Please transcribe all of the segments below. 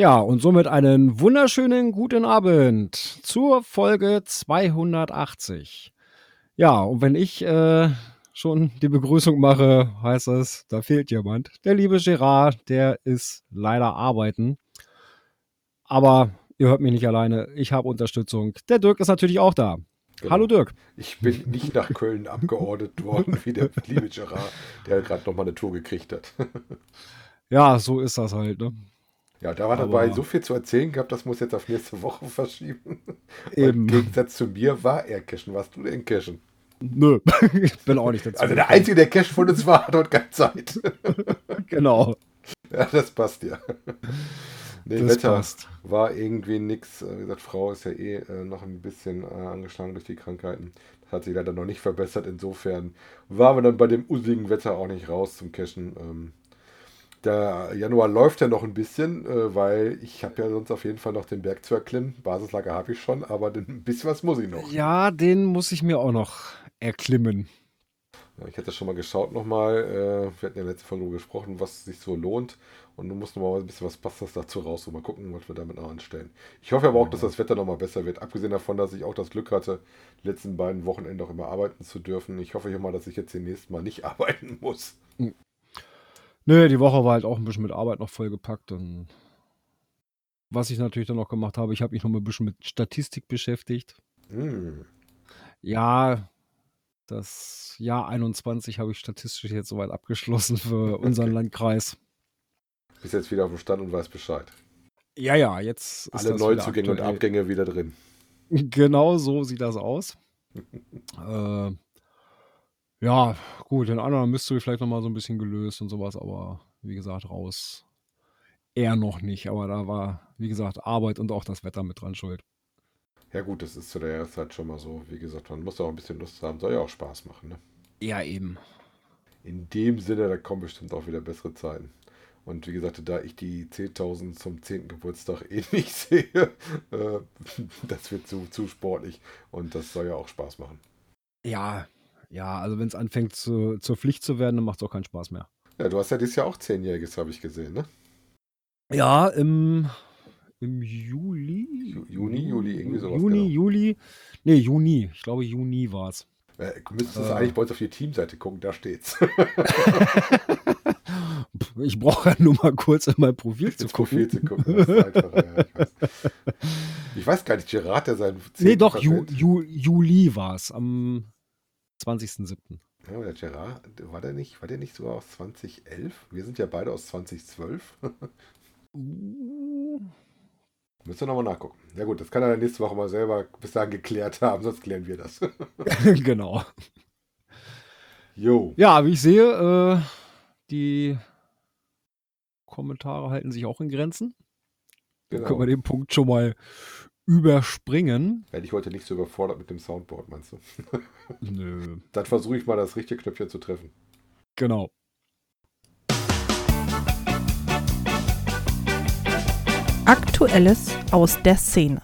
Ja, und somit einen wunderschönen guten Abend zur Folge 280. Ja, und wenn ich äh, schon die Begrüßung mache, heißt es, da fehlt jemand. Der liebe Gerard, der ist leider arbeiten. Aber ihr hört mich nicht alleine, ich habe Unterstützung. Der Dirk ist natürlich auch da. Genau. Hallo Dirk. Ich bin nicht nach Köln abgeordnet worden, wie der liebe Gerard, der gerade nochmal eine Tour gekriegt hat. Ja, so ist das halt, ne? Ja, da war dabei so viel zu erzählen gehabt, das muss jetzt auf nächste Woche verschieben. Eben. Im Gegensatz zu mir war er cashen. Warst du denn cashen? Nö, ich bin auch nicht dazu. Also der. Einzige, der cashen von uns war, hat heute keine Zeit. Genau, ja, das passt ja. Nee, das Wetter passt. war irgendwie nix. Äh, Wie gesagt, Frau ist ja eh äh, noch ein bisschen äh, angeschlagen durch die Krankheiten. Das hat sich leider noch nicht verbessert. Insofern waren wir dann bei dem usigen Wetter auch nicht raus zum Cashen. Der Januar läuft ja noch ein bisschen, äh, weil ich habe ja sonst auf jeden Fall noch den Berg zu erklimmen. Basislager habe ich schon, aber ein bisschen was muss ich noch. Ja, den muss ich mir auch noch erklimmen. Ich hatte schon mal geschaut nochmal, äh, wir hatten ja letzte Folge gesprochen, was sich so lohnt. Und du musst nochmal ein bisschen was Passendes dazu raus und mal gucken, was wir damit noch anstellen. Ich hoffe aber auch, dass das Wetter nochmal besser wird. Abgesehen davon, dass ich auch das Glück hatte, die letzten beiden Wochenende auch immer arbeiten zu dürfen. Ich hoffe hier mal, dass ich jetzt demnächst mal nicht arbeiten muss. Nö, die Woche war halt auch ein bisschen mit Arbeit noch vollgepackt. Und was ich natürlich dann noch gemacht habe, ich habe mich noch mal ein bisschen mit Statistik beschäftigt. Hm. Ja, das Jahr 21 habe ich statistisch jetzt soweit abgeschlossen für unseren Landkreis. Bist jetzt wieder auf dem Stand und weißt Bescheid. Ja, ja, jetzt ist Alle das wieder Neuzugänge und aktuell. Abgänge wieder drin. Genau so sieht das aus. äh, ja, gut, den anderen Mystery vielleicht noch mal so ein bisschen gelöst und sowas, aber wie gesagt, raus eher noch nicht. Aber da war, wie gesagt, Arbeit und auch das Wetter mit dran schuld. Ja gut, das ist zu der Jahreszeit schon mal so. Wie gesagt, man muss auch ein bisschen Lust haben. Soll ja auch Spaß machen. Ne? Ja, eben. In dem Sinne, da kommen bestimmt auch wieder bessere Zeiten. Und wie gesagt, da ich die 10.000 zum 10. Geburtstag eh nicht sehe, äh, das wird zu, zu sportlich. Und das soll ja auch Spaß machen. Ja, ja, also wenn es anfängt zu, zur Pflicht zu werden, dann macht es auch keinen Spaß mehr. Ja, du hast ja dieses Jahr auch 10-Jähriges, habe ich gesehen, ne? Ja, im, im Juli. Ju- Juni, Juli, irgendwie sowas, Juni, genau. Juli. Nee, Juni. Ich glaube, Juni war es. Äh, müsstest Äh. eigentlich bei uns auf die Teamseite gucken, da steht's. Ich brauche ja nur mal kurz in mein Profil zu gucken. Profil zu gucken. Ja, ich, weiß. ich weiß gar nicht, Gerard, der seinen Nee, 10. doch, Ju. Ju, Juli war es, am 20.07. Ja, aber der Gerard, war der nicht, war der nicht sogar aus 2011? Wir sind ja beide aus 2012. Uh, Müssen wir nochmal nachgucken. Ja gut, das kann er nächste Woche mal selber bis dahin geklärt haben, sonst klären wir das. genau. Jo. Ja, wie ich sehe, äh, die Kommentare halten sich auch in Grenzen. Dann können wir Genau. den Punkt schon mal überspringen. Werde ich heute nicht so überfordert mit dem Soundboard, meinst du? Nö. Dann versuche ich mal das richtige Knöpfchen zu treffen. Genau. Aktuelles aus der Szene.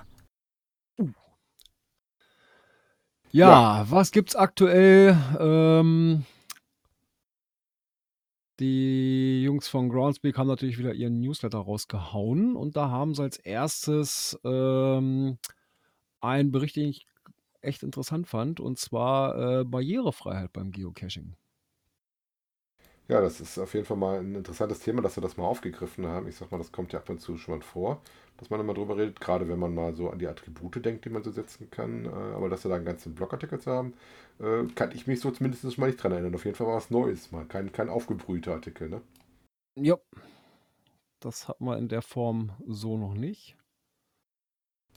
Ja, was gibt's aktuell? Ähm, die Jungs von Groundspeak haben natürlich wieder ihren Newsletter rausgehauen und da haben sie als erstes ähm, einen Bericht, den ich echt interessant fand, und zwar äh, Barrierefreiheit beim Geocaching. Ja, das ist auf jeden Fall mal ein interessantes Thema, dass wir das mal aufgegriffen haben. Ich sag mal, das kommt ja ab und zu schon mal vor, dass man immer drüber redet, gerade wenn man mal so an die Attribute denkt, die man so setzen kann. Äh, Aber dass wir da einen ganzen Blogartikel zu haben, äh, kann ich mich so zumindest mal nicht dran erinnern. Auf jeden Fall war was Neues mal. Kein, kein aufgebrühter Artikel, ne? Ja, das hat man in der Form so noch nicht.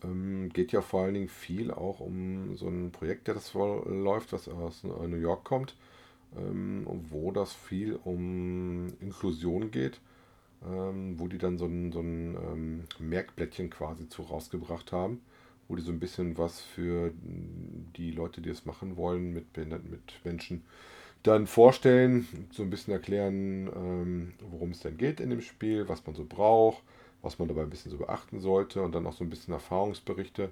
Ähm, geht ja vor allen Dingen viel auch um so ein Projekt, der das läuft, was aus äh, New York kommt. ähm, wo das viel um Inklusion geht, ähm, wo die dann so ein, so ein ähm, Merkblättchen quasi zu rausgebracht haben, wo die so ein bisschen was für die Leute, die es machen wollen, mit, mit Menschen dann vorstellen, so ein bisschen erklären, ähm, worum es denn geht in dem Spiel, was man so braucht, was man dabei ein bisschen so beachten sollte und dann auch so ein bisschen Erfahrungsberichte.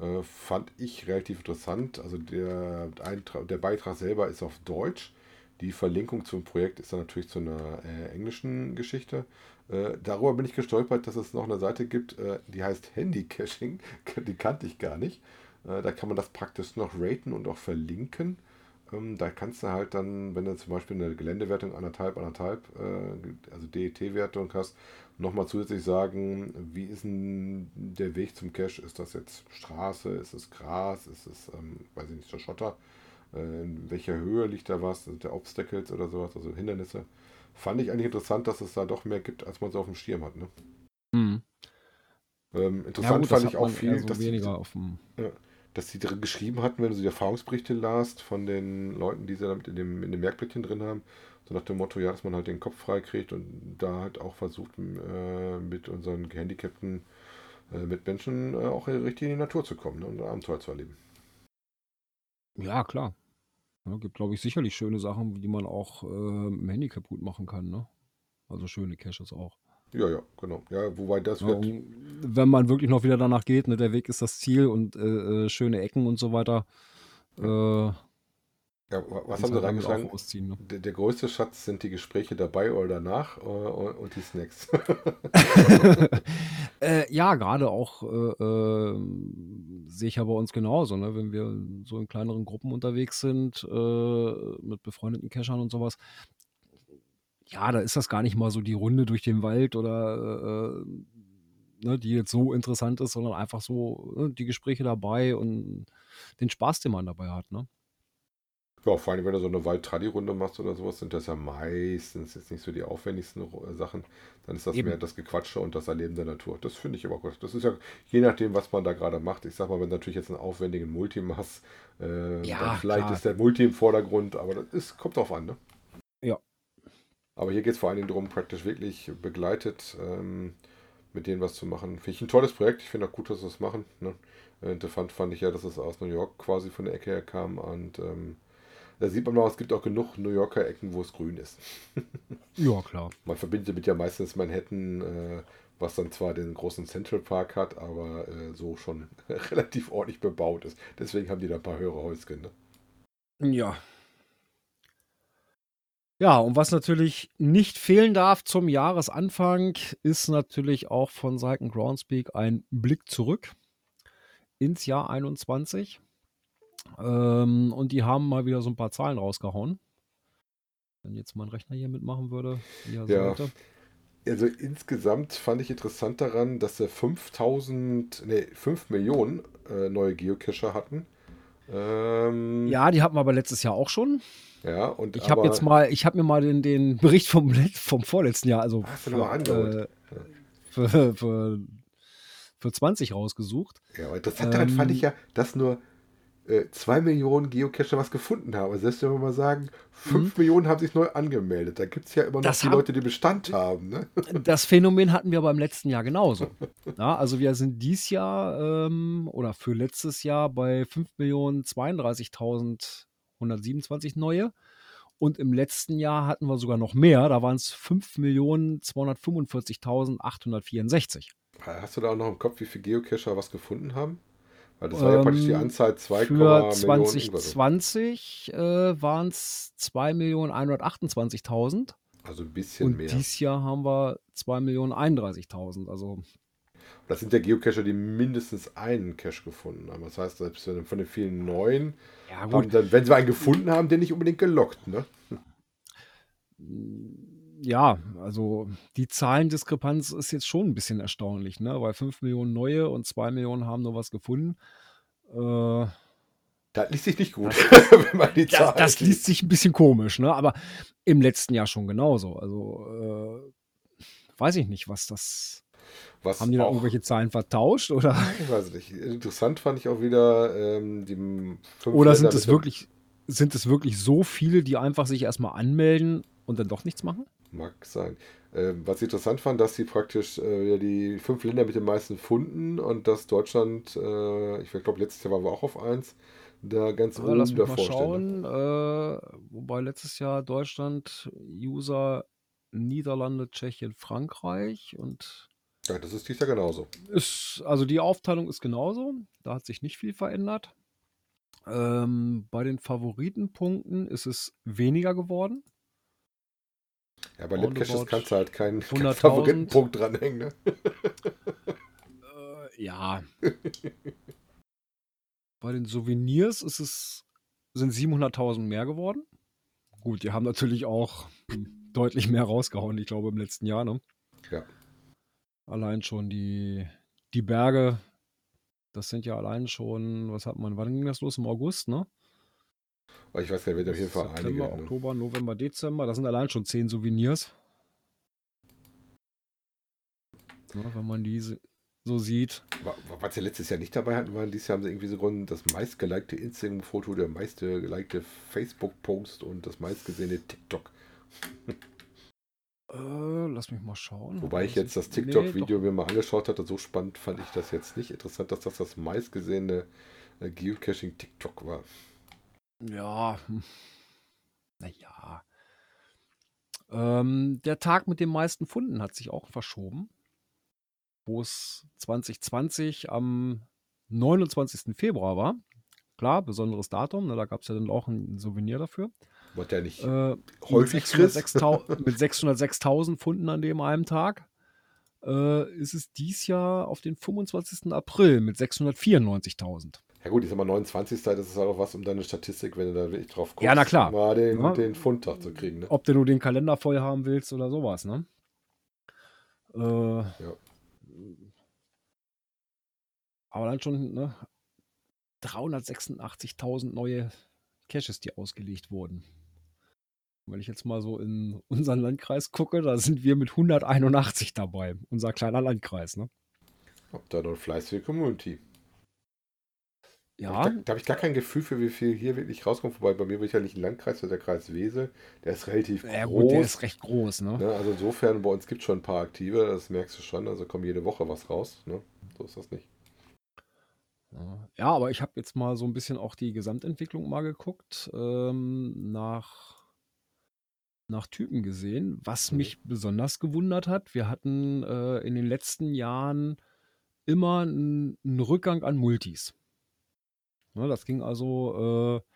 Äh, fand ich relativ interessant. Also der, der Beitrag selber ist auf Deutsch. Die Verlinkung zum Projekt ist dann natürlich zu einer äh, englischen Geschichte. Äh, darüber bin ich gestolpert, dass es noch eine Seite gibt, äh, die heißt Handy Caching. die kannte ich gar nicht. Äh, da kann man das praktisch noch raten und auch verlinken. Ähm, da kannst du halt dann, wenn du zum Beispiel eine Geländewertung anderthalb, anderthalb, äh, also DET-Wertung hast, nochmal zusätzlich sagen, wie ist denn der Weg zum Cache? Ist das jetzt Straße, ist es Gras, ist es, ähm, weiß ich nicht, der Schotter? Äh, in welcher Höhe liegt da was? Sind der Obstacles oder sowas, also Hindernisse? Fand ich eigentlich interessant, dass es da doch mehr gibt, als man so auf dem Schirm hat. Ne? Mhm. Ähm, interessant ja, gut, fand ich auch viel, so dass dem. Ja, dass sie drin geschrieben hatten, wenn du die Erfahrungsberichte las von den Leuten, die sie damit in dem, in dem Merkblättchen drin haben, so nach dem Motto, ja, dass man halt den Kopf frei kriegt und da halt auch versucht, äh, mit unseren Gehandicapten, äh, mit Menschen äh, auch richtig in die Natur zu kommen ne, und Abenteuer zu erleben. Ja, klar. Ja, gibt, glaube ich, sicherlich schöne Sachen, die man auch äh, im Handicap gut machen kann. Ne? Also schöne Caches auch. Ja, ja, genau. Ja, wobei das wird. Ja, wenn man wirklich noch wieder danach geht, ne, der Weg ist das Ziel und äh, äh schöne Ecken und so weiter. Äh, ja, was haben sie reingeschlagen? Ne? Der, der, größte Schatz sind die Gespräche dabei oder danach äh, und die Snacks. äh, ja, gerade auch äh, ähm, sehe ich ja bei uns genauso, ne? wenn wir so in kleineren Gruppen unterwegs sind, äh, mit befreundeten Cachern und sowas, ja, da ist das gar nicht mal so die Runde durch den Wald oder äh, ne, die jetzt so interessant ist, sondern einfach so ne, die Gespräche dabei und den Spaß, den man dabei hat. Ne? Ja, vor allem, wenn du so eine Wald-Tradi-Runde machst oder sowas, sind das ja meistens jetzt nicht so die aufwendigsten äh, Sachen. Dann ist das Eben. mehr das Gequatsche und das Erleben der Natur. Das finde ich aber gut. Das ist ja je nachdem, was man da gerade macht. Ich sag mal, wenn du natürlich jetzt einen aufwendigen Multi machst, äh, ja, dann vielleicht klar. ist der Multi im Vordergrund, aber das ist, kommt drauf an, ne? Ja, aber hier geht es vor allen Dingen darum, praktisch wirklich begleitet ähm, mit denen was zu machen. Finde ich ein tolles Projekt. Ich finde auch gut, dass sie es machen. Ne? Äh, interessant fand ich ja, dass es aus New York quasi von der Ecke her kam. Und ähm, da sieht man mal, es gibt auch genug New Yorker Ecken, wo es grün ist. ja, klar. Man verbindet damit ja meistens Manhattan, äh, was dann zwar den großen Central Park hat, aber äh, so schon relativ ordentlich bebaut ist. Deswegen haben die da ein paar höhere Häuschen. Ne? Ja, ja, und was natürlich nicht fehlen darf zum Jahresanfang, ist natürlich auch von Seiten Groundspeak ein Blick zurück ins Jahr 21. Ähm, und die haben mal wieder so ein paar Zahlen rausgehauen. Wenn jetzt mein Rechner hier mitmachen würde, ja. sollte. Also insgesamt fand ich interessant daran, dass sie 5000, nee, 5 Millionen äh, neue Geocacher hatten. Ähm, ja, die hatten wir aber letztes Jahr auch schon. Ja, und ich habe jetzt mal, ich habe mir mal den, den Bericht vom, vom vorletzten Jahr, also für, äh, für, für, für 20 rausgesucht. Ja, aber interessant daran ähm, fand ich ja, dass nur 2 Millionen Geocacher was gefunden haben. Also selbst wenn wir mal sagen, 5 mhm. Millionen haben sich neu angemeldet. Da gibt es ja immer noch die haben, Leute, die Bestand haben. Ne? Das Phänomen hatten wir beim letzten Jahr genauso. ja, also wir sind dieses Jahr ähm, oder für letztes Jahr bei 5 Millionen 32.000 127 neue. Und im letzten Jahr hatten wir sogar noch mehr. Da waren es 5.245.864. Hast du da auch noch im Kopf, wie viele Geocacher was gefunden haben? Weil das war ja praktisch die ähm, Anzahl 2, Für 2020 äh, waren es 2.128.000. Also ein bisschen Und mehr. Dieses Jahr haben wir 2.031.000. Also das sind ja Geocacher, die mindestens einen Cache gefunden haben. Das heißt, selbst von den vielen neuen, ja, haben dann, wenn sie einen gefunden haben, den nicht unbedingt gelockt. Ne? Ja, also die Zahlendiskrepanz ist jetzt schon ein bisschen erstaunlich, ne? weil 5 Millionen neue und 2 Millionen haben nur was gefunden. Äh, das liest sich nicht gut, wenn man die Zahlen Das, das liest sich ein bisschen komisch, ne? aber im letzten Jahr schon genauso. Also äh, weiß ich nicht, was das was Haben die da irgendwelche Zahlen vertauscht? Oder? Ich weiß nicht. Interessant fand ich auch wieder ähm, die Oder sind es wirklich, sind es wirklich so viele, die einfach sich erstmal anmelden und dann doch nichts machen? Mag sein. Ähm, was ich interessant fand, dass sie praktisch äh, die fünf Länder mit den meisten Funden und dass Deutschland, äh, ich glaube, letztes Jahr waren wir auch auf eins, da ganz Ja, oben lass mich mal davor schauen. Ne? Äh, wobei letztes Jahr Deutschland, User, Niederlande, Tschechien, Frankreich und Ja, das ist dies Jahr genauso. ist, also die Aufteilung ist genauso. Da hat sich nicht viel verändert. Ähm, bei den Favoritenpunkten ist es weniger geworden. Ja, bei Roundabout kannst du halt keinen, keinen 100.000. Favoritenpunkt dranhängen. Ne? Äh, ja. Bei den Souvenirs ist es, sind 700.000 mehr geworden. Gut, die haben natürlich auch hm, deutlich mehr rausgehauen, ich glaube, im letzten Jahr. Ne? Ja. Allein schon die, die Berge, das sind ja allein schon, was hat man, wann ging das los? Im August, ne? Aber ich weiß ja, wird auf jeden Fall September, einige. Ne? Oktober, November, Dezember, das sind allein schon zehn Souvenirs. Ja, wenn man diese so sieht. Wa- wa- Was sie letztes Jahr nicht dabei hatten, waren dieses Jahr haben sie irgendwie so Grund, das meistgelikte Instagram-Foto, der meiste gelikte Facebook-Post und das meistgesehene TikTok. Äh, lass mich mal schauen. Wobei ich jetzt das ist- nee, TikTok-Video mir mal angeschaut hatte, so spannend fand ich das jetzt nicht. Interessant, dass das das meistgesehene äh, Geocaching-TikTok war. Ja. Naja. Ähm, der Tag mit den meisten Funden hat sich auch verschoben. Wo es 2020 am 29. Februar war. Klar, besonderes Datum. Ne, da gab es ja dann auch ein Souvenir dafür. Was der nicht Äh, häufig mit kriegst. 606.000 mit 606.000 Funden an dem einen Tag äh, ist es dies Jahr auf den 25. April mit 694.000. Ja gut, ich sag mal 29. Das ist auch was um deine Statistik, wenn du da wirklich drauf guckst, Ja, na klar. mal den, Ja. den Fundtag zu kriegen. Ne? Ob du nur den Kalender voll haben willst oder sowas, ne? Äh, Aber dann schon ne, 386.000 neue Caches, die ausgelegt wurden. Wenn ich jetzt mal so in unseren Landkreis gucke, da sind wir mit 181 dabei. Unser kleiner Landkreis, ne? Ob da noch fleißige Community. Ja, Da, da habe ich gar kein Gefühl für, wie viel hier wirklich rauskommt. Wobei bei mir wird ja nicht ein Landkreis, ist der Kreis Wesel. Der ist relativ ja groß. gut, der ist recht groß, ne? ne? Also insofern, bei uns gibt es schon ein paar Aktive, das merkst du schon. Also kommt jede Woche was raus. Ne? So ist das nicht. Ja, aber ich habe jetzt mal so ein bisschen auch die Gesamtentwicklung mal geguckt, ähm, nach, nach Typen gesehen. Was Mhm. mich besonders gewundert hat, wir hatten äh, in den letzten Jahren immer einen Rückgang an Multis. Ne, das ging also äh,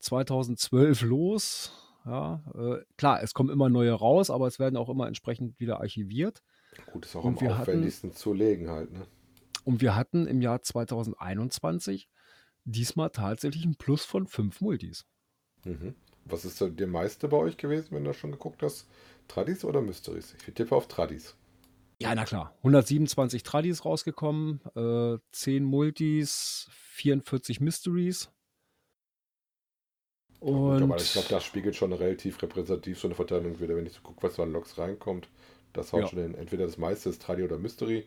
2012 los. Ja, äh, klar, es kommen immer neue raus, aber es werden auch immer entsprechend wieder archiviert. Gut, ist auch Und am wir hatten- aufwendigsten zu legen halt. Ne? Und wir hatten im Jahr 2021 diesmal tatsächlich ein Plus von fünf Multis. Mhm. Was ist der meiste bei euch gewesen, wenn du schon geguckt hast? Tradis oder Mysteries? Ich tippe auf Tradis. Ja, na klar. 127 Tradis rausgekommen, äh, 10 Multis, 44 Mysteries. Gut, Und aber ich glaube, das spiegelt schon relativ repräsentativ so eine Verteilung wieder, wenn ich so gucke, was da an Logs reinkommt. Das haut Ja. schon in, entweder das meiste ist Tradi oder Mystery.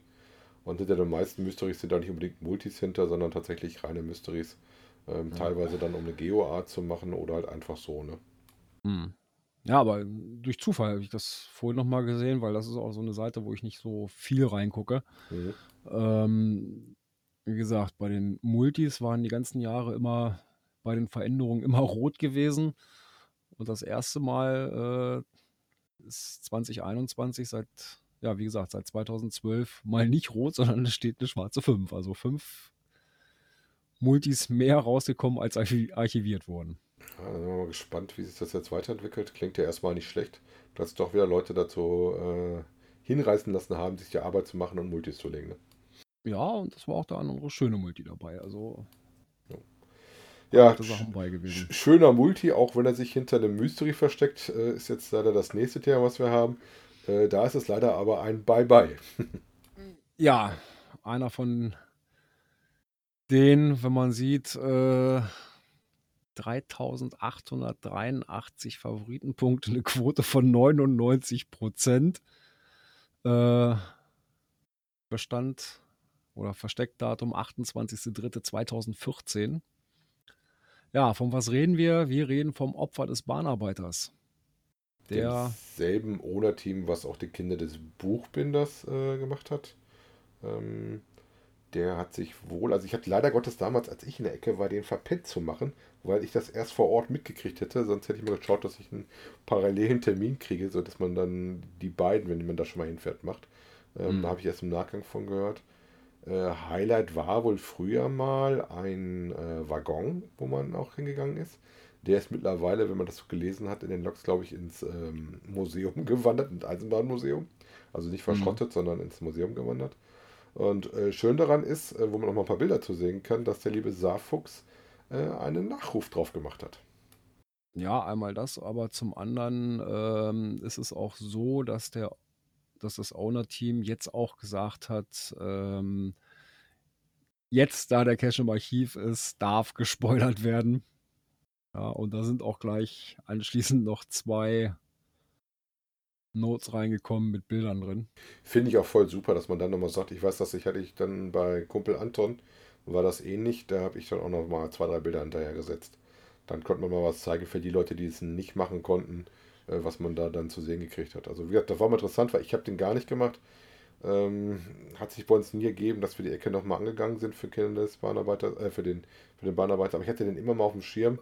Und hinter den meisten Mysteries sind da nicht unbedingt Multis hinter, sondern tatsächlich reine Mysteries. Ähm, Ja. Teilweise dann um eine Geo-Art zu machen oder halt einfach so, ne? Hm. Ja, aber durch Zufall habe ich das vorhin nochmal gesehen, weil das ist auch so eine Seite, wo ich nicht so viel reingucke. Mhm. Ähm, wie gesagt, bei den Multis waren die ganzen Jahre immer bei den Veränderungen immer rot gewesen. Und das erste Mal äh, ist 2021 seit, ja, wie gesagt, seit 2012 mal nicht rot, sondern es steht eine schwarze 5. Also fünf Multis mehr rausgekommen, als archi archiviert wurden. Ja, dann sind wir mal gespannt, wie sich das jetzt weiterentwickelt. Klingt ja erstmal nicht schlecht, dass doch wieder Leute dazu äh, hinreißen lassen haben, sich die Arbeit zu machen und Multis zu legen. Ne? Ja, und das war auch der andere schöne Multi dabei. Also Ja, Schöner Multi, auch wenn er sich hinter einem Mystery versteckt, äh, ist jetzt leider das nächste Thema, was wir haben. Äh, da ist es leider aber ein Bye-Bye. Ja, einer von denen, wenn man sieht, äh, 3883 Favoritenpunkte, eine Quote von 99 Prozent. Äh, Bestand oder Versteckdatum 28.03.2014. Ja, von was reden wir? Wir reden vom Opfer des Bahnarbeiters. Der. Demselben Owner-Team, was auch die Kinder des Buchbinders äh, gemacht hat. Ähm, der hat sich wohl, also ich hatte leider Gottes damals, als ich in der Ecke war, den verpennt zu machen, weil ich das erst vor Ort mitgekriegt hätte. Sonst hätte ich mal geschaut, dass ich einen parallelen Termin kriege, sodass man dann die beiden, wenn man da schon mal hinfährt, macht. Ähm, Mhm. Da habe ich erst im Nachgang von gehört. Äh, Highlight war wohl früher mal ein äh, Waggon, wo man auch hingegangen ist. Der ist mittlerweile, wenn man das so gelesen hat, in den Loks, glaube ich, ins ähm, Museum gewandert, ins Eisenbahnmuseum. Also nicht verschrottet, sondern ins Museum gewandert. Und äh, schön daran ist, äh, wo man noch mal ein paar Bilder zu sehen kann, dass der liebe Saarfuchs äh, einen Nachruf drauf gemacht hat. Ja, einmal das, aber zum anderen ähm, ist es auch so, dass der, dass das Owner-Team jetzt auch gesagt hat, ähm, jetzt, da der Cache im Archiv ist, darf gespoilert werden. Ja, und da sind auch gleich anschließend noch zwei Notes reingekommen mit Bildern drin. Finde ich auch voll super, dass man dann nochmal sagt, ich weiß, dass ich hatte ich dann bei Kumpel Anton, war das ähnlich, da habe ich dann auch noch mal zwei, drei Bilder hinterher gesetzt. Dann konnte man mal was zeigen für die Leute, die es nicht machen konnten, äh, was man da dann zu sehen gekriegt hat. Also wie gesagt, das war mal interessant, weil ich habe den gar nicht gemacht. Ähm, hat sich bei uns nie ergeben, dass wir die Ecke nochmal angegangen sind für Kinder des Bahnarbeiters, äh, für den, für den Bahnarbeiter. Aber ich hatte den immer mal auf dem Schirm,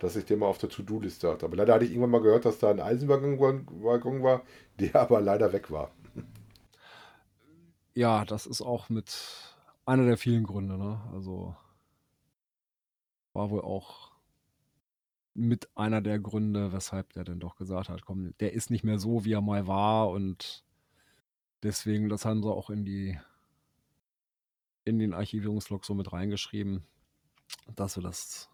dass ich den mal auf der To-Do-Liste hatte. Aber leider hatte ich irgendwann mal gehört, dass da ein Eisenwaggon Waggon war, der aber leider weg war. Ja, das ist auch mit einer der vielen Gründe, ne? Also war wohl auch mit einer der Gründe, weshalb der dann doch gesagt hat, komm, der ist nicht mehr so, wie er mal war und deswegen, das haben sie auch in die in den Archivierungslog so mit reingeschrieben, dass wir das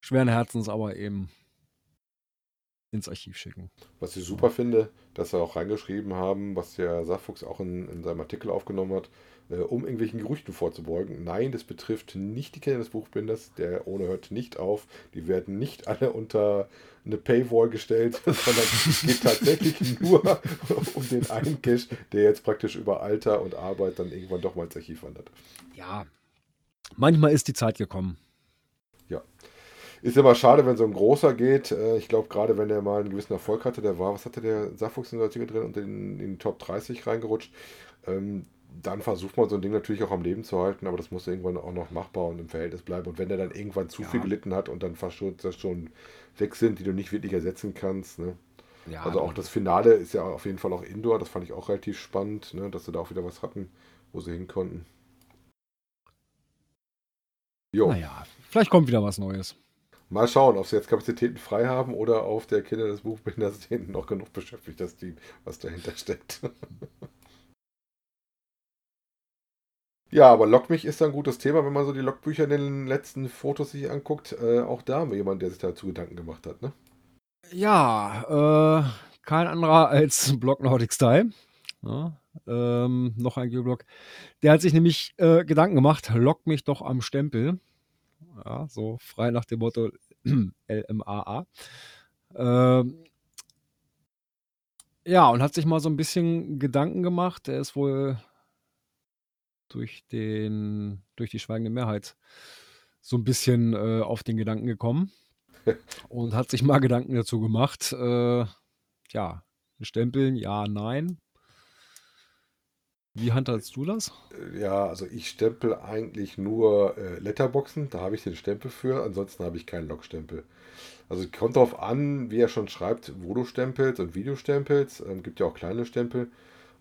schweren Herzens aber eben ins Archiv schicken. Was ich super finde, dass sie auch reingeschrieben haben, was der Saarfuchs auch in, in seinem Artikel aufgenommen hat, um irgendwelchen Gerüchten vorzubeugen. Nein, das betrifft nicht die Kinder des Buchbinders. Der ohne hört nicht auf. Die werden nicht alle unter eine Paywall gestellt, sondern es geht tatsächlich nur um den einen Cache, der jetzt praktisch über Alter und Arbeit dann irgendwann doch mal ins Archiv wandert. Ja, manchmal ist die Zeit gekommen. Ja. Ist immer schade, wenn so ein großer geht. Äh, Ich glaube, gerade wenn der mal einen gewissen Erfolg hatte, der war, was hatte der Saarfuchs in der Artikel drin und in, in die Top 30 reingerutscht, ähm, dann versucht man so ein Ding natürlich auch am Leben zu halten, aber das muss irgendwann auch noch machbar und im Verhältnis bleiben. Und wenn der dann irgendwann zu Ja. viel gelitten hat und dann fast schon, das schon weg sind, die du nicht wirklich ersetzen kannst. Ne? Ja, Also auch das Finale ist ja auf jeden Fall auch Indoor, das fand ich auch relativ spannend, ne? dass sie da auch wieder was hatten, wo sie hin konnten. Jo. Naja, vielleicht kommt wieder was Neues. Mal schauen, ob sie jetzt Kapazitäten frei haben oder auf der Kinder des Buchbinders denen noch genug beschäftigt, das Team, was dahinter steckt. ja, aber Lockmich ist ein gutes Thema, wenn man so die Logbücher in den letzten Fotos sich anguckt. Äh, auch da haben wir jemanden, der sich dazu Gedanken gemacht hat. Ne? Ja, äh, kein anderer als Block Nordic Style. Ja, ähm, noch ein Geoblog. Der hat sich nämlich äh, Gedanken gemacht, lock mich doch am Stempel. Ja, so frei nach dem Motto LMAA. Ähm, ja, und hat sich mal so ein bisschen Gedanken gemacht. Er ist wohl durch, den, durch die schweigende Mehrheit so ein bisschen äh, auf den Gedanken gekommen und hat sich mal Gedanken dazu gemacht. Äh, ja, stempeln, ja, nein. Wie handhabst du das? Äh, Ja, also ich stempel eigentlich nur äh, Letterboxen, da habe ich den Stempel für, ansonsten habe ich keinen Logstempel. Also es kommt darauf an, wie er schon schreibt, wo du stempelst und wie du stempelst. Ähm, gibt ja auch kleine Stempel.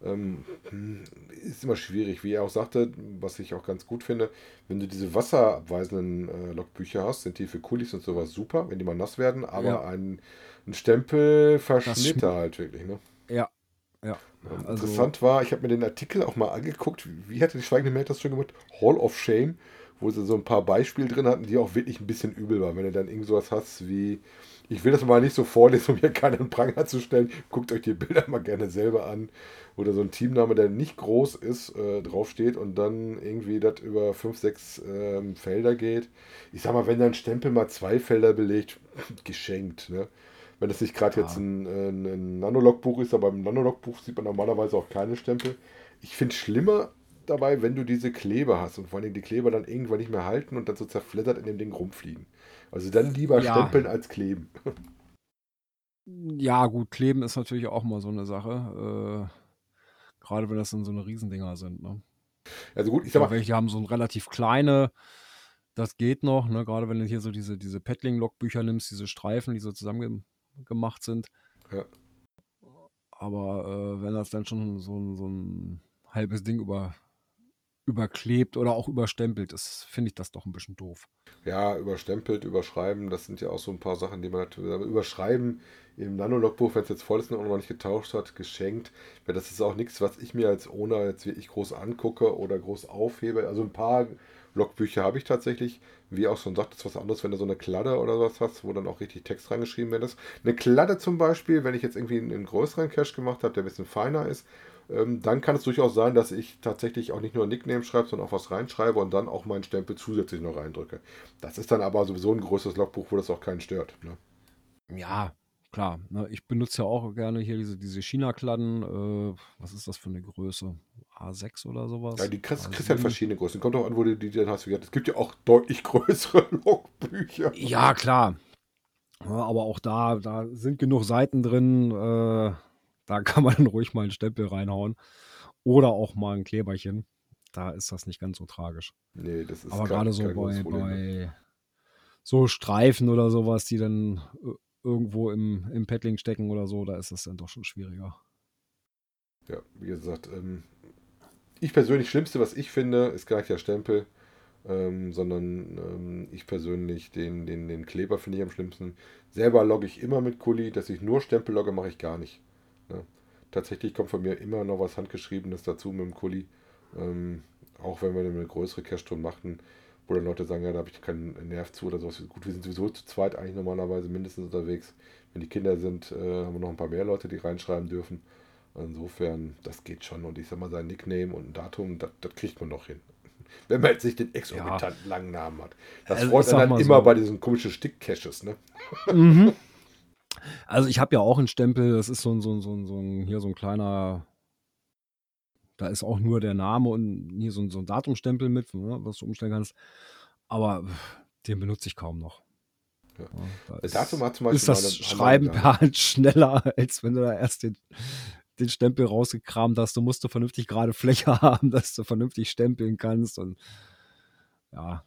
Ähm, hm, ist immer schwierig, wie er auch sagte, was ich auch ganz gut finde, wenn du diese wasserabweisenden äh, Logbücher hast, sind die für Kulis und sowas super, wenn die mal nass werden, aber Ja. ein, ein Stempel verschnitt er halt wirklich, ne? Ja, Also, Interessant war, ich habe mir den Artikel auch mal angeguckt, wie hatte die Schweigende Mehrheit das schon gemacht? Hall of Shame, wo sie so ein paar Beispiele drin hatten, die auch wirklich ein bisschen übel waren. Wenn du dann irgend sowas hast wie, ich will das mal nicht so vorlesen, um hier keinen Pranger zu stellen, guckt euch die Bilder mal gerne selber an, wo da so ein Teamname, der nicht groß ist, äh, draufsteht und dann irgendwie das über fünf, sechs ähm, Felder geht. Ich sag mal, wenn dein Stempel mal zwei Felder belegt, geschenkt, ne? Wenn das nicht gerade Ja. jetzt ein, ein, ein Nanologbuch ist, aber im Nanologbuch sieht man normalerweise auch keine Stempel. Ich finde schlimmer dabei, wenn du diese Kleber hast und vor allem die Kleber dann irgendwann nicht mehr halten und dann so zerfleddert in dem Ding rumfliegen. Also dann lieber Ja. stempeln als kleben. Ja, gut, kleben ist natürlich auch mal so eine Sache. Äh, gerade wenn das dann so eine Riesendinger sind. Ne? Also gut, ich sag mal, welche haben so ein relativ kleine, das geht noch, ne? Gerade wenn du hier so diese, diese Paddling-Log-Bücher nimmst, diese Streifen, die so zusammen gemacht sind. Ja. Aber äh, wenn das dann schon so, ein- so ein halbes Ding über, überklebt oder auch überstempelt ist, finde ich das doch ein bisschen doof. Ja, überstempelt, überschreiben, das sind ja auch so ein paar Sachen, die man natürlich. Überschreiben im Nano-Logbuch, wenn es jetzt voll ist und noch nicht getauscht hat, geschenkt. Weil das ist auch nichts, was ich mir als Owner jetzt wirklich groß angucke oder groß aufhebe. Also ein paar Logbücher habe ich tatsächlich. Wie auch schon sagt, ist was anderes, wenn du so eine Kladde oder was hast, wo dann auch richtig Text reingeschrieben wird. Eine Kladde zum Beispiel, wenn ich jetzt irgendwie einen, einen größeren Cache gemacht habe, der ein bisschen feiner ist, ähm, dann kann es durchaus sein, dass ich tatsächlich auch nicht nur ein Nickname schreibe, sondern auch was reinschreibe und dann auch meinen Stempel zusätzlich noch reindrücke. Das ist dann aber sowieso ein größeres Logbuch, wo das auch keinen stört. Ne? Ja, klar. Ne? Ich benutze ja auch gerne hier diese, diese China-Kladden. Äh, was ist das für eine Größe? A6 oder sowas? Ja, die kriegst, A7? kriegst ja in verschiedene Größen. Kommt auch an, wo du die dann hast. Es gibt ja auch deutlich größere Logbücher. Ja, klar. Ja, aber auch da, da sind genug Seiten drin. Äh, da kann man dann ruhig mal einen Stempel reinhauen. Oder auch mal ein Kleberchen. Da ist das nicht ganz so tragisch. Nee, das ist aber kein- gerade so bei, ne? bei so Streifen oder sowas, die dann äh, irgendwo im, im Paddling stecken oder so, da ist das dann doch schon schwieriger. Ja, wie gesagt, ähm, ich persönlich, Schlimmste, was ich finde, ist gar nicht der Stempel, ähm, sondern ähm, ich persönlich, den, den, den Kleber finde ich am schlimmsten. Selber logge ich immer mit Kuli, dass ich nur Stempel logge, mache ich gar nicht. Ne? Tatsächlich kommt von mir immer noch was Handgeschriebenes dazu mit dem Kuli. Ähm, auch wenn wir eine größere Cache-Tour machten, wo dann Leute sagen, ja, da habe ich keinen Nerv zu oder sowas. Gut, wir sind sowieso zu zweit eigentlich normalerweise mindestens unterwegs. Wenn die Kinder sind, äh, haben wir noch ein paar mehr Leute, die reinschreiben dürfen. Insofern, das geht schon. Und ich sag mal, sein Nickname und ein Datum, das, kriegt man noch hin. Wenn man jetzt nicht den exorbitant langen Namen hat. Das Also freut dann mal immer so. bei diesen komischen Stick-Caches, ne? Mhm. Also ich habe ja auch einen Stempel, das ist so ein, so ein, so ein, so ein, hier so ein kleiner, da ist auch nur der Name und hier so ein, so ein Datumstempel mit, ne, was du umstellen kannst. Aber den benutze ich kaum noch. Ja. da Das Datum hat zum Beispiel ist das Schreiben per Hand schneller, als wenn du da erst den, den Stempel rausgekramt hast. Du musst du vernünftig gerade Fläche haben, dass du vernünftig stempeln kannst. Und ja,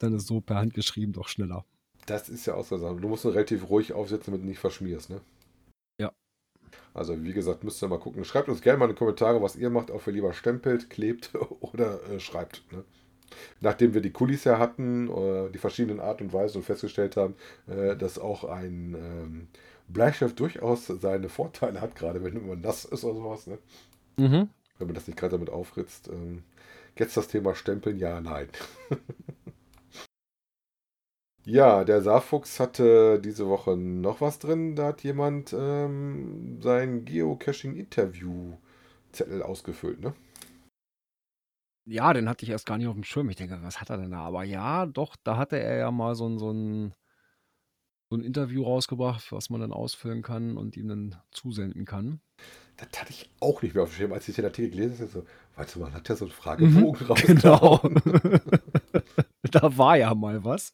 dann ist so per Hand geschrieben doch schneller. Das ist ja auch so. Du musst ihn relativ ruhig aufsetzen, damit du nicht verschmierst, ne? Also, wie gesagt, müsst ihr mal gucken. Schreibt uns gerne mal in die Kommentare, was ihr macht, ob ihr lieber stempelt, klebt oder äh, schreibt. Ne? Nachdem wir die Kulis ja hatten, äh, die verschiedenen Art und Weisen und festgestellt haben, äh, dass auch ein ähm, Bleistift durchaus seine Vorteile hat, gerade wenn man nass ist oder sowas, ne? Mhm. wenn man das nicht gerade damit aufritzt. Ähm, jetzt das Thema Stempeln, ja, nein. ja, der Saarfuchs hatte diese Woche noch was drin. Da hat jemand ähm, sein Geocaching-Interview-Zettel ausgefüllt, ne? Ja, den hatte ich erst gar nicht auf dem Schirm. Ich denke, was hat er denn da? Aber ja, doch, da hatte er ja mal so ein, so ein, so ein Interview rausgebracht, was man dann ausfüllen kann und ihm dann zusenden kann. Das hatte ich auch nicht mehr auf dem Schirm. Als ich den Artikel gelesen habe, so, weißt du, man hat ja so einen Fragebogen raus. Genau. da war ja mal was.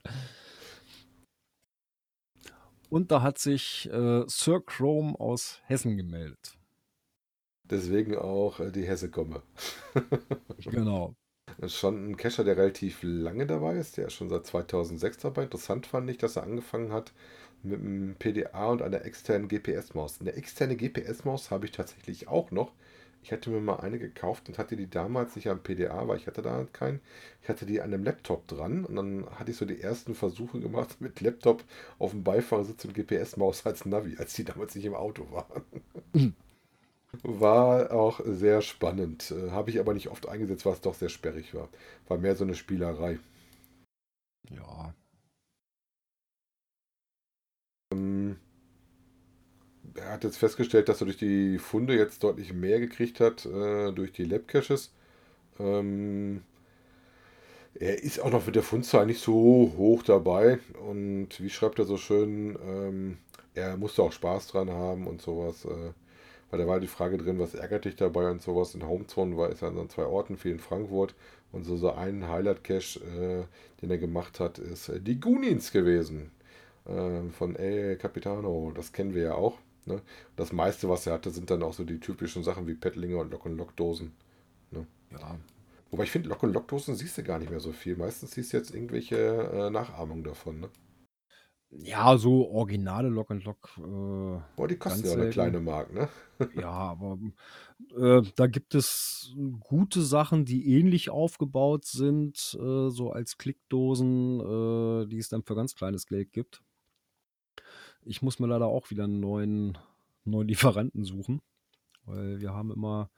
Und da hat sich äh, Sir Chrome aus Hessen gemeldet. Deswegen auch äh, die Hesse komme. Genau. Das ist schon ein Cacher, der relativ lange dabei ist. Der ist schon seit 2006 dabei. Interessant fand ich, dass er angefangen hat mit einem PDA und einer externen GPS-Maus. Eine externe GPS-Maus habe ich tatsächlich auch noch. Ich hatte mir mal eine gekauft und hatte die damals nicht am PDA, weil ich hatte da halt keinen. Ich hatte die an einem Laptop dran und dann hatte ich so die ersten Versuche gemacht mit Laptop auf dem Beifahrersitz und GPS-Maus als Navi, als die damals nicht im Auto waren. War auch sehr spannend. Äh, Habe ich aber nicht oft eingesetzt, weil es doch sehr sperrig war. War mehr so eine Spielerei. Ja. Ähm, er hat jetzt festgestellt, dass er durch die Funde jetzt deutlich mehr gekriegt hat, äh, durch die Lab-Caches. Ähm, er ist auch noch mit der Fundzahl nicht so hoch dabei. Und wie schreibt er so schön, ähm, er musste auch Spaß dran haben und sowas. Äh, weil da war die Frage drin, was ärgert dich dabei und sowas. In Homezone war es an zwei Orten, viel in Frankfurt. Und so, so ein Highlight-Cache, äh, den er gemacht hat, ist äh, die Goonies gewesen. Äh, von El Capitano. Das kennen wir ja auch. Ne? Das meiste, was er hatte, sind dann auch so die typischen Sachen wie Pettlinge und Lock-and-Lock-Dosen. Ne? Ja. Wobei ich finde, Lock-and-Lock-Dosen siehst du gar nicht mehr so viel. Meistens siehst du jetzt irgendwelche äh, Nachahmungen davon. Ne? Ja, so originale Lock and Lock. Äh, Boah, die kosten ja eine kleine Mark, ne? Ja, aber äh, da gibt es gute Sachen, die ähnlich aufgebaut sind, äh, so als Klickdosen, äh, die es dann für ganz kleines Geld gibt. Ich muss mir leider auch wieder einen neuen, neuen Lieferanten suchen, weil wir haben immer,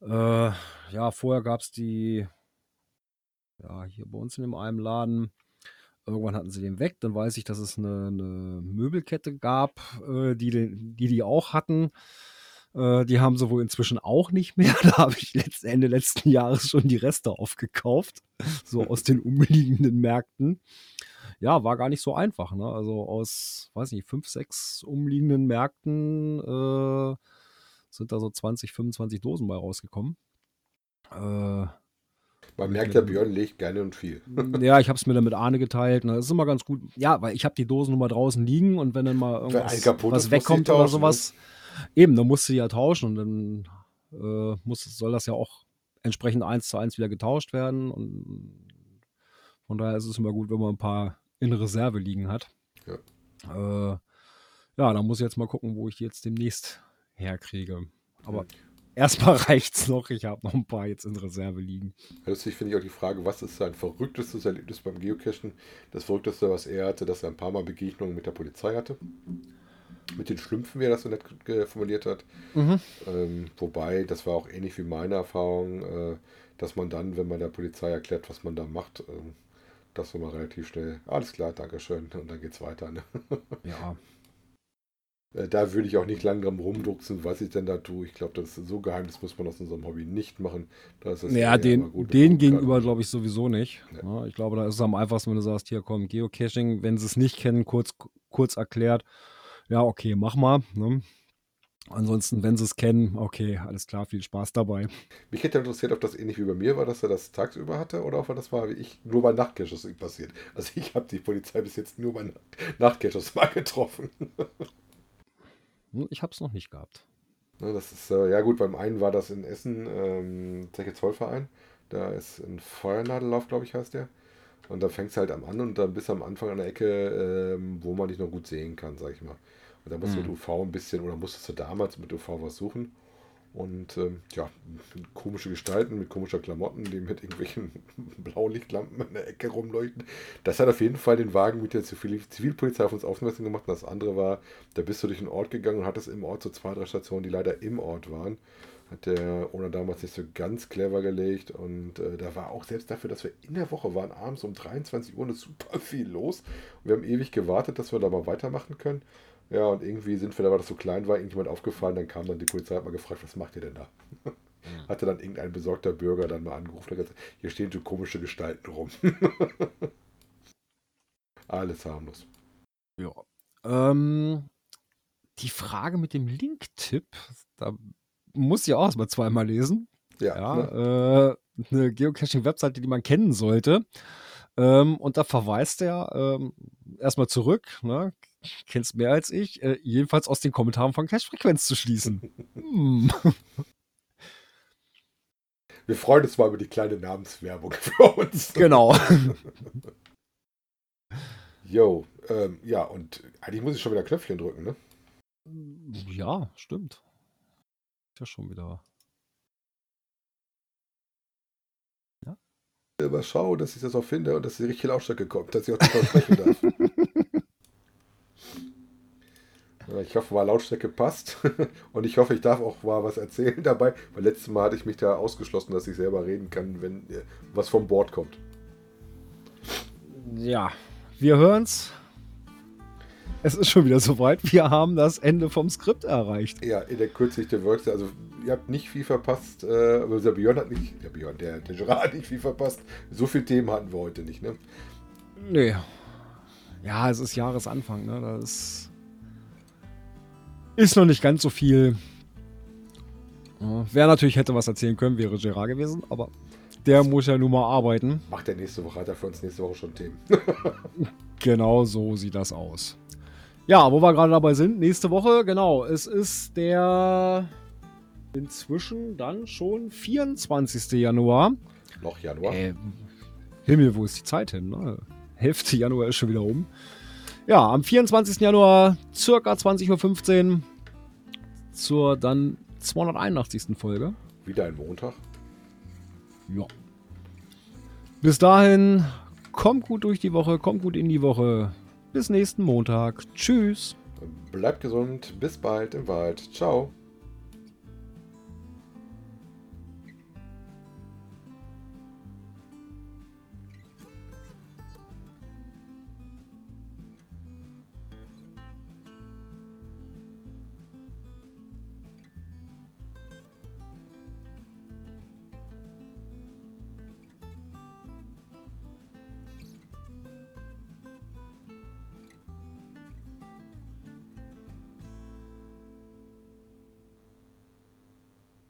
äh, ja, vorher gab es die, ja, hier bei uns in dem einen Laden, irgendwann hatten sie den weg, dann weiß ich, dass es eine, eine Möbelkette gab, äh, die, den, die die auch hatten. Äh, die haben sie wohl inzwischen auch nicht mehr. Da habe ich letzt, Ende letzten Jahres schon die Reste aufgekauft, so aus den umliegenden Märkten. Ja, war gar nicht so einfach. Ne? Also aus, weiß nicht, fünf, sechs umliegenden Märkten äh, sind da so 20, 25 Dosen bei rausgekommen. Äh, Man merkt ja, Björn legt gerne und viel. ja, ich habe es mir dann mit Arne geteilt. Ne? Das ist immer ganz gut. Ja, weil ich habe die Dosen nun mal draußen liegen und wenn dann mal irgendwas was wegkommt oder ne? sowas, eben, dann musst du die ja tauschen und dann äh, muss, soll das ja auch entsprechend eins zu eins wieder getauscht werden. Und von daher ist es immer gut, wenn man ein paar in Reserve liegen hat. Ja. Äh, ja, da muss ich jetzt mal gucken, wo ich die jetzt demnächst herkriege. Aber Mhm. erstmal reicht's noch. Ich habe noch ein paar jetzt in Reserve liegen. Lustig finde ich auch die Frage, was ist sein verrücktestes Erlebnis beim Geocachen? Das verrückteste, was er hatte, dass er ein paar Mal Begegnungen mit der Polizei hatte. Mit den Schlümpfen, wie er das so nett äh, formuliert hat. Ähm, wobei, das war auch ähnlich wie meine Erfahrung, äh, dass man dann, wenn man der Polizei erklärt, was man da macht, ähm, das war mal relativ schnell, alles klar, Dankeschön, und dann geht's weiter. Ne? Ja, Äh, Da würde ich auch nicht lange dran rumdrucksen, was ich denn da tue. Ich glaube, das ist so geheim, das muss man aus unserem Hobby nicht machen. Da ist es Ja, den, gut, den gegenüber glaube ich sowieso nicht. Ja, ich glaube, da ist es am einfachsten, wenn du sagst, hier komm, Geocaching, wenn sie es nicht kennen, kurz, kurz erklärt. Ja, okay, mach mal. Ne? Ansonsten, wenn sie es kennen, okay, alles klar, viel Spaß dabei. Mich hätte interessiert, ob das ähnlich wie bei mir war, dass er das tagsüber hatte oder ob er das war wie ich nur bei Nachtcaches passiert. Also ich habe die Polizei bis jetzt nur bei Nacht- Nachtcaches mal getroffen. Hm, Ich habe es noch nicht gehabt. Das ist, äh, ja gut, beim einen war das in Essen, ähm, Zeche Zollverein. Da ist ein Feuernadellauf, glaube ich, heißt der. Und da fängt es halt am an und dann bis am Anfang an der Ecke, ähm, wo man dich noch gut sehen kann, sag ich mal. Und da musst du Mhm. mit UV ein bisschen, oder musstest du damals mit UV was suchen. Und ähm, ja, komische Gestalten mit komischer Klamotten, die mit irgendwelchen Blaulichtlampen in der Ecke rumleuchten. Das hat auf jeden Fall den Wagen mit der Zivil Zivilpolizei auf uns aufmerksam gemacht. Und das andere war, da bist du durch den Ort gegangen und hattest im Ort so zwei, drei Stationen, die leider im Ort waren. Hat der Owner damals nicht so ganz clever gelegt. Und äh, da war auch selbst dafür, dass wir in der Woche waren, abends um 23 Uhr, noch super viel los. Und wir haben ewig gewartet, dass wir da mal weitermachen können. Ja, und irgendwie sind wir da, weil das so klein war, irgendjemand aufgefallen, dann kam dann die Polizei, hat mal gefragt, was macht ihr denn da? Hatte dann irgendein besorgter Bürger dann mal angerufen und gesagt, hier stehen so komische Gestalten rum. Alles harmlos. Ja. Ähm, die Frage mit dem Link-Tipp, da muss ich auch erstmal zweimal lesen. Ja, Ja, ne? äh, eine Geocaching-Webseite, die man kennen sollte. Ähm, und da verweist er ähm, erstmal zurück, ne? Kennst mehr als ich, äh, jedenfalls aus den Kommentaren von Cache-Frequenz zu schließen. hm. wir freuen uns mal über die kleine Namenswerbung für uns. Genau. Jo, ähm, ja, und eigentlich muss ich schon wieder Knöpfchen drücken, ne? ja, stimmt. Ist ja schon wieder. Äh, Mal schauen, dass ich das auch finde und dass die richtige Lautstärke kommt, dass ich auch davon sprechen darf. Ja, Ich hoffe mal, Lautstärke passt. Und ich hoffe, ich darf auch mal was erzählen dabei, weil letztes Mal hatte ich mich da ausgeschlossen, dass ich selber reden kann, wenn äh, was vom Bord kommt. Ja, wir hören's. Es ist schon wieder soweit. Wir haben das Ende vom Skript erreicht. Ja, in der Kürze der Works, also ihr habt nicht viel verpasst, äh, aber der Björn hat nicht, der Björn, der, der Gerard hat nicht viel verpasst. So viele Themen hatten wir heute nicht, ne? Nee. Ja, es ist Jahresanfang, ne? Das ist, ist noch nicht ganz so viel Ja, wer natürlich hätte was erzählen können, wäre Gerard gewesen, aber der muss ja nun mal arbeiten. Macht er nächste Woche, hat er für uns nächste Woche schon Themen. Genau so sieht das aus. Ja, wo wir gerade dabei sind, nächste Woche, genau, es ist der inzwischen dann schon 24. Januar. Noch Januar. Äh, Himmel, wo ist die Zeit hin? Ne? Hälfte Januar ist schon wieder um. Ja, am 24. Januar, circa 20.15 Uhr, zur dann 281. Folge. Wieder ein Montag. Ja. Bis dahin, kommt gut durch die Woche, kommt gut in die Woche. Bis nächsten Montag. Tschüss. Bleibt gesund. Bis bald im Wald. Ciao.